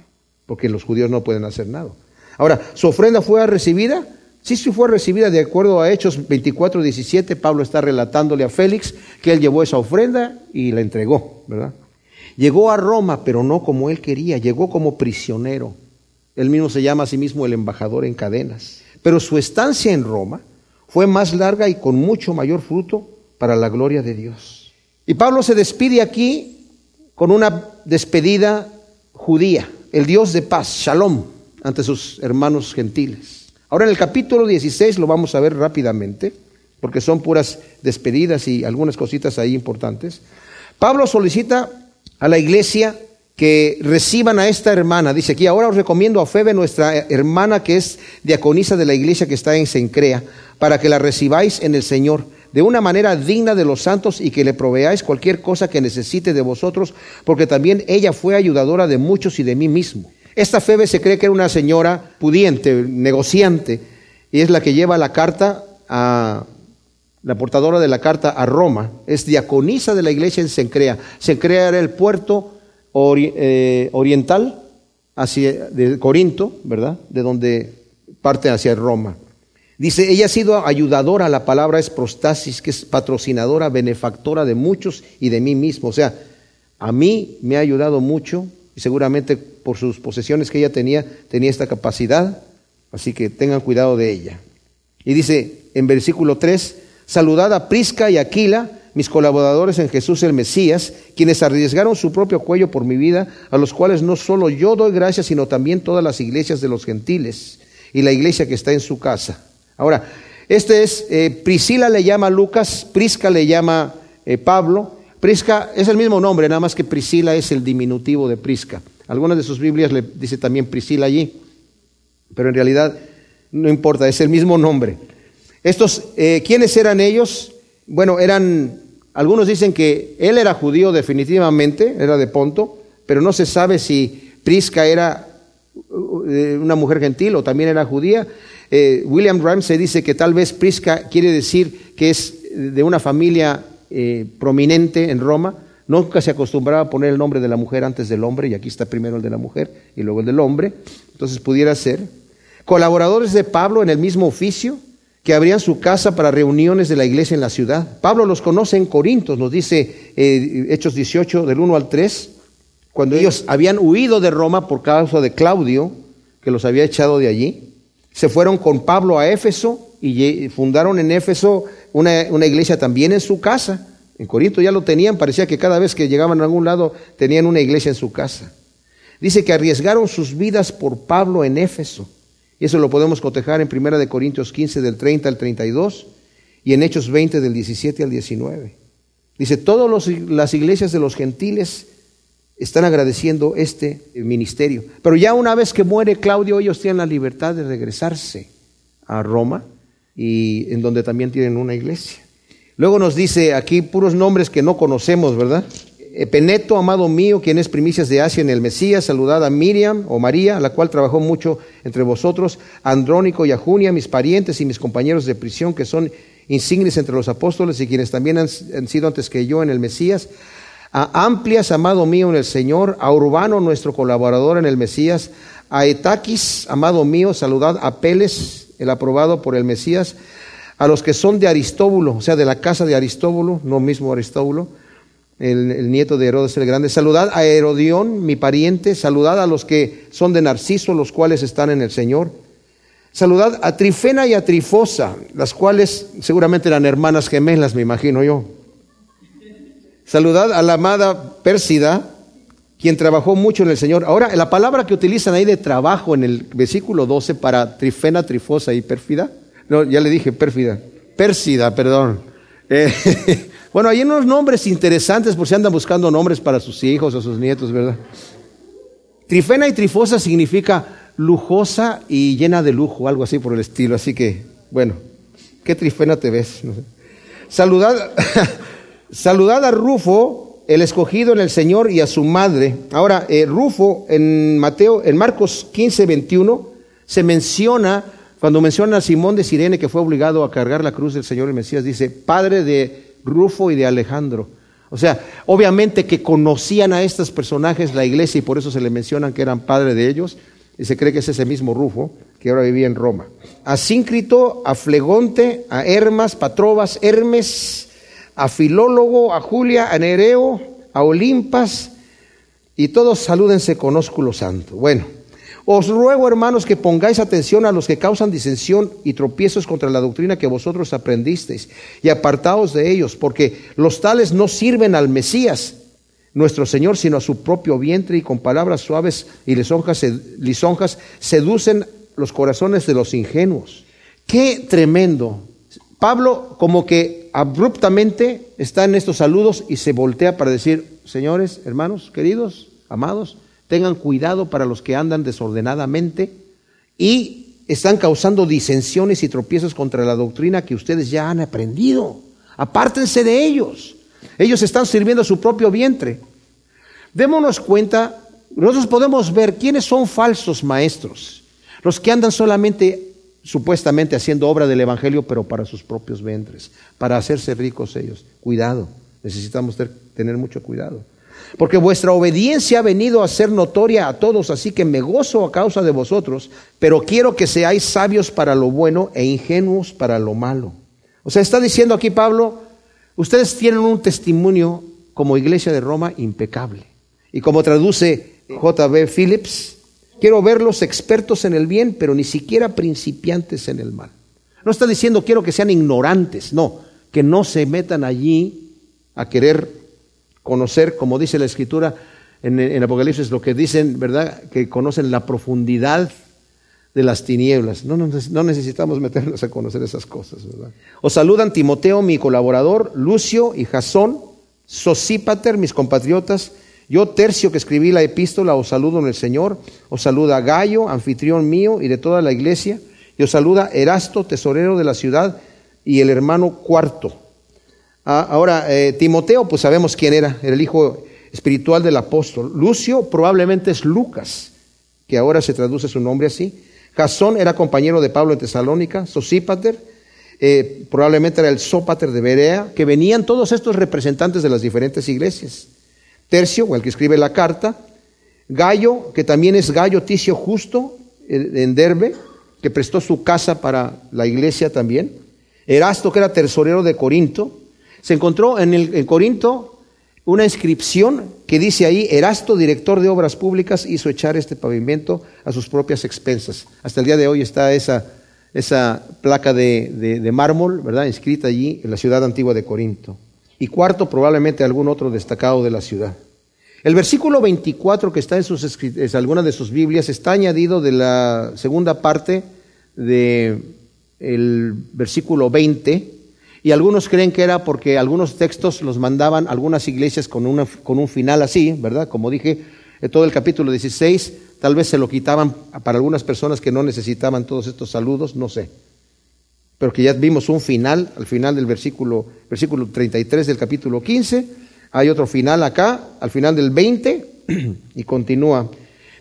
porque los judíos no pueden hacer nada. Ahora, ¿su ofrenda fue recibida? Sí, sí fue recibida de acuerdo a Hechos 24, 17. Pablo está relatándole a Félix que él llevó esa ofrenda y la entregó, ¿verdad? Llegó a Roma, pero no como él quería, llegó como prisionero. Él mismo se llama a sí mismo el embajador en cadenas. Pero su estancia en Roma fue más larga y con mucho mayor fruto para la gloria de Dios. Y Pablo se despide aquí con una despedida judía, el Dios de paz, Shalom, ante sus hermanos gentiles. Ahora en el capítulo 16 lo vamos a ver rápidamente, porque son puras despedidas y algunas cositas ahí importantes. Pablo solicita a la iglesia que reciban a esta hermana. Dice aquí, ahora os recomiendo a Febe, nuestra hermana que es diaconisa de la iglesia que está en Sencrea, para que la recibáis en el Señor de una manera digna de los santos y que le proveáis cualquier cosa que necesite de vosotros, porque también ella fue ayudadora de muchos y de mí mismo. Esta Febe se cree que era una señora pudiente, negociante, y es la que lleva la carta a la portadora de la carta a Roma, es diaconisa de la iglesia en Sencrea. Sencrea era el puerto eh, oriental hacia, de Corinto, ¿verdad? De donde parte hacia Roma. Dice, ella ha sido ayudadora, la palabra es prostasis, que es patrocinadora, benefactora de muchos y de mí mismo. O sea, a mí me ha ayudado mucho y seguramente por sus posesiones que ella tenía, tenía esta capacidad, así que tengan cuidado de ella. Y dice en versículo 3, Saludad a Prisca y Aquila, mis colaboradores en Jesús el Mesías, quienes arriesgaron su propio cuello por mi vida, a los cuales no solo yo doy gracias, sino también todas las iglesias de los gentiles y la iglesia que está en su casa. Ahora, este es, eh, Priscila le llama Lucas, Prisca le llama eh, Pablo. Prisca es el mismo nombre, nada más que Priscila es el diminutivo de Prisca. Algunas de sus Biblias le dice también Priscila allí, pero en realidad no importa, es el mismo nombre. Estos, eh, ¿quiénes eran ellos? Bueno, eran, algunos dicen que él era judío definitivamente, era de Ponto, pero no se sabe si Prisca era una mujer gentil o también era judía. Eh, William Ramsey dice que tal vez Prisca quiere decir que es de una familia prominente en Roma. Nunca se acostumbraba a poner el nombre de la mujer antes del hombre, y aquí está primero el de la mujer y luego el del hombre. Entonces pudiera ser. Colaboradores de Pablo en el mismo oficio, que abrían su casa para reuniones de la iglesia en la ciudad. Pablo los conoce en Corintios, nos dice eh, Hechos 18 del 1 al 3, cuando ellos habían huido de Roma por causa de Claudio, que los había echado de allí. Se fueron con Pablo a Éfeso y fundaron en Éfeso una, una iglesia también en su casa. En Corinto ya lo tenían, parecía que cada vez que llegaban a algún lado tenían una iglesia en su casa. Dice que arriesgaron sus vidas por Pablo en Éfeso. Y eso lo podemos cotejar en 1 Corintios 15 del 30 al 32 y en Hechos 20 del 17 al 19. Dice, todas las iglesias de los gentiles están agradeciendo este ministerio. Pero ya una vez que muere Claudio, ellos tienen la libertad de regresarse a Roma y en donde también tienen una iglesia. Luego nos dice aquí puros nombres que no conocemos, ¿verdad? Epeneto, amado mío, quien es primicias de Asia en el Mesías, saludad a Miriam o María, la cual trabajó mucho entre vosotros, Andrónico y a Junia, mis parientes y mis compañeros de prisión, que son insignes entre los apóstoles y quienes también han, sido antes que yo en el Mesías, a Amplias, amado mío en el Señor, a Urbano, nuestro colaborador en el Mesías, a Etaquis, amado mío, saludad a Peles, el aprobado por el Mesías, a los que son de Aristóbulo, o sea, de la casa de Aristóbulo, no mismo Aristóbulo, el, nieto de Herodes el Grande. Saludad a Herodión, mi pariente. Saludad a los que son de Narciso, los cuales están en el Señor. Saludad a Trifena y a Trifosa, las cuales seguramente eran hermanas gemelas, me imagino yo. Saludad a la amada Pérsida, quien trabajó mucho en el Señor. Ahora, la palabra que utilizan ahí de trabajo en el versículo 12 para Trifena, Trifosa y Pérfida, no, ya le dije pérfida, Pérsida, perdón Eh, bueno, hay unos nombres interesantes por si andan buscando nombres para sus hijos o sus nietos, ¿verdad? Trifena y trifosa significa lujosa y llena de lujo, algo así por el estilo. Así que, bueno, ¿qué trifena te ves? Saludad, saludad a Rufo, el escogido en el Señor y a su madre. Ahora, eh, Rufo en Mateo, en Marcos 15, 21, se menciona cuando menciona a Simón de Sirene que fue obligado a cargar la cruz del Señor el Mesías, dice, padre de Rufo y de Alejandro. O sea, obviamente que conocían a estos personajes la iglesia y por eso se le mencionan que eran padre de ellos. Y se cree que es ese mismo Rufo que ahora vivía en Roma. A Síncrito, a Flegonte, a Hermas, Patrobas, Hermes, a Filólogo, a Julia, a Nereo, a Olimpas, y todos salúdense con ósculo santo. Bueno, os ruego, hermanos, que pongáis atención a los que causan disensión y tropiezos contra la doctrina que vosotros aprendisteis, y apartaos de ellos, porque los tales no sirven al Mesías, nuestro Señor, sino a su propio vientre, y con palabras suaves y lisonjas, lisonjas seducen los corazones de los ingenuos. Qué tremendo. Pablo como que abruptamente está en estos saludos y se voltea para decir, señores, hermanos, queridos, amados, tengan cuidado para los que andan desordenadamente y están causando disensiones y tropiezos contra la doctrina que ustedes ya han aprendido. Apártense de ellos. Ellos están sirviendo a su propio vientre. Démonos cuenta, nosotros podemos ver quiénes son falsos maestros. Los que andan solamente, supuestamente, haciendo obra del Evangelio, pero para sus propios vientres, para hacerse ricos ellos. Cuidado, necesitamos tener mucho cuidado porque vuestra obediencia ha venido a ser notoria a todos, así que me gozo a causa de vosotros, pero quiero que seáis sabios para lo bueno e ingenuos para lo malo. O sea, está diciendo aquí Pablo, ustedes tienen un testimonio como iglesia de Roma impecable. Y como traduce J.B. Phillips, quiero verlos expertos en el bien, pero ni siquiera principiantes en el mal. No está diciendo quiero que sean ignorantes, no, que no se metan allí a querer conocer, como dice la escritura en, Apocalipsis, lo que dicen, ¿verdad? Que conocen la profundidad de las tinieblas. No, no, necesitamos meternos a conocer esas cosas, ¿verdad? Os saludan Timoteo, mi colaborador, Lucio y Jasón, Sosípater, mis compatriotas, yo, Tercio, que escribí la epístola, os saludo en el Señor, os saluda Gallo, anfitrión mío y de toda la iglesia, y os saluda Erasto, tesorero de la ciudad, y el hermano Cuarto. Ah, ahora, eh, Timoteo, pues sabemos quién era, era el hijo espiritual del apóstol. Lucio probablemente es Lucas, que ahora se traduce su nombre así. Jasón era compañero de Pablo en Tesalónica, Sosípater, eh, probablemente era el Sópater de Berea, que venían todos estos representantes de las diferentes iglesias. Tercio, o el que escribe la carta, Gallo, que también es Gallo Ticio Justo, en Derbe, que prestó su casa para la iglesia también. Erasto, que era tesorero de Corinto, se encontró en, el, Corinto una inscripción que dice ahí, Erasto, director de obras públicas, hizo echar este pavimento a sus propias expensas. Hasta el día de hoy está esa, esa placa de, mármol, ¿verdad?, inscrita allí en la ciudad antigua de Corinto. Y cuarto, probablemente algún otro destacado de la ciudad. El versículo 24 que está en, sus, en alguna de sus Biblias está añadido de la segunda parte del el versículo 20, y algunos creen que era porque algunos textos los mandaban algunas iglesias con, una, con un final así, ¿verdad? Como dije, todo el capítulo 16, tal vez se lo quitaban para algunas personas que no necesitaban todos estos saludos, no sé. Pero que ya vimos un final, al final del versículo, versículo 33 del capítulo 15, hay otro final acá, al final del 20, y continúa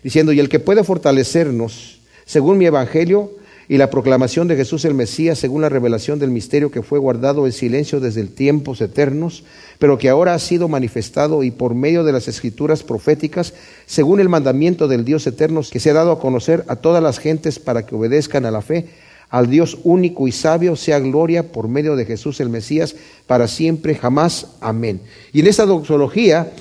diciendo, y el que puede fortalecernos, según mi evangelio, y la proclamación de Jesús el Mesías según la revelación del misterio que fue guardado en silencio desde tiempos eternos, pero que ahora ha sido manifestado y por medio de las escrituras proféticas, según el mandamiento del Dios eterno que se ha dado a conocer a todas las gentes para que obedezcan a la fe, al Dios único y sabio, sea gloria por medio de Jesús el Mesías para siempre, jamás. Amén. Y en esta doxología,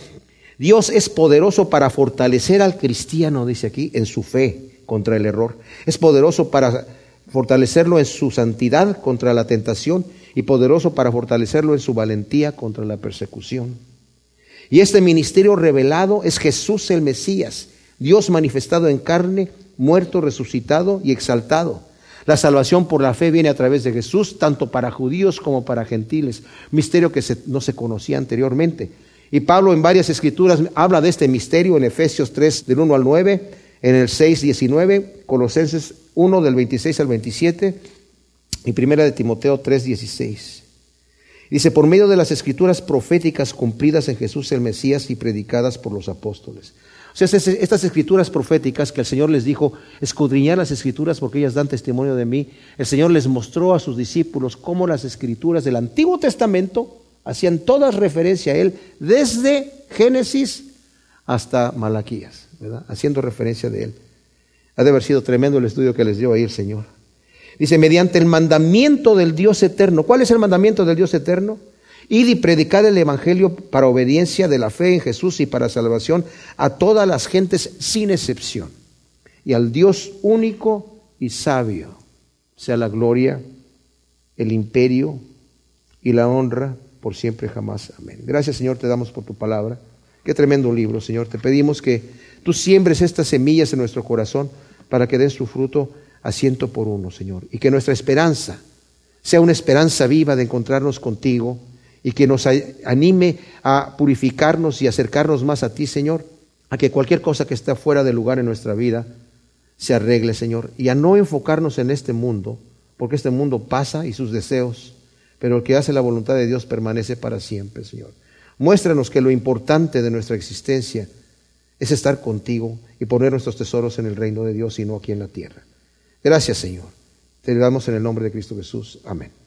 Dios es poderoso para fortalecer al cristiano, dice aquí, en su fe contra el error. Es poderoso para fortalecerlo en su santidad contra la tentación y poderoso para fortalecerlo en su valentía contra la persecución. Y este ministerio revelado es Jesús el Mesías, Dios manifestado en carne, muerto, resucitado y exaltado. La salvación por la fe viene a través de Jesús, tanto para judíos como para gentiles, misterio que no se conocía anteriormente. Y Pablo en varias escrituras habla de este misterio en Efesios 3 del 1 al 9, en el 6, 19, Colosenses 1 del 26 al 27 y Primera de Timoteo 3, 16. Dice, por medio de las escrituras proféticas cumplidas en Jesús el Mesías y predicadas por los apóstoles. Sea, estas escrituras proféticas que el Señor les dijo, escudriñar las escrituras porque ellas dan testimonio de mí, el Señor les mostró a sus discípulos cómo las escrituras del Antiguo Testamento hacían todas referencia a Él, desde Génesis hasta Malaquías, haciendo referencia de Él. Ha de haber sido tremendo el estudio que les dio ahí el Señor. Dice, mediante el mandamiento del Dios eterno. ¿Cuál es el mandamiento del Dios eterno? Id y predicar el Evangelio para obediencia de la fe en Jesús y para salvación a todas las gentes sin excepción. Y al Dios único y sabio sea la gloria, el imperio y la honra por siempre jamás. Amén. Gracias Señor, te damos por tu palabra. Qué tremendo libro, Señor. Te pedimos que tú siembres estas semillas en nuestro corazón para que den su fruto a ciento por uno, Señor. Y que nuestra esperanza sea una esperanza viva de encontrarnos contigo y que nos anime a purificarnos y acercarnos más a ti, Señor, a que cualquier cosa que esté fuera de lugar en nuestra vida se arregle, Señor, y a no enfocarnos en este mundo, porque este mundo pasa y sus deseos, pero el que hace la voluntad de Dios permanece para siempre, Señor. Muéstranos que lo importante de nuestra existencia es estar contigo y poner nuestros tesoros en el reino de Dios y no aquí en la tierra. Gracias, Señor. Te damos en el nombre de Cristo Jesús. Amén.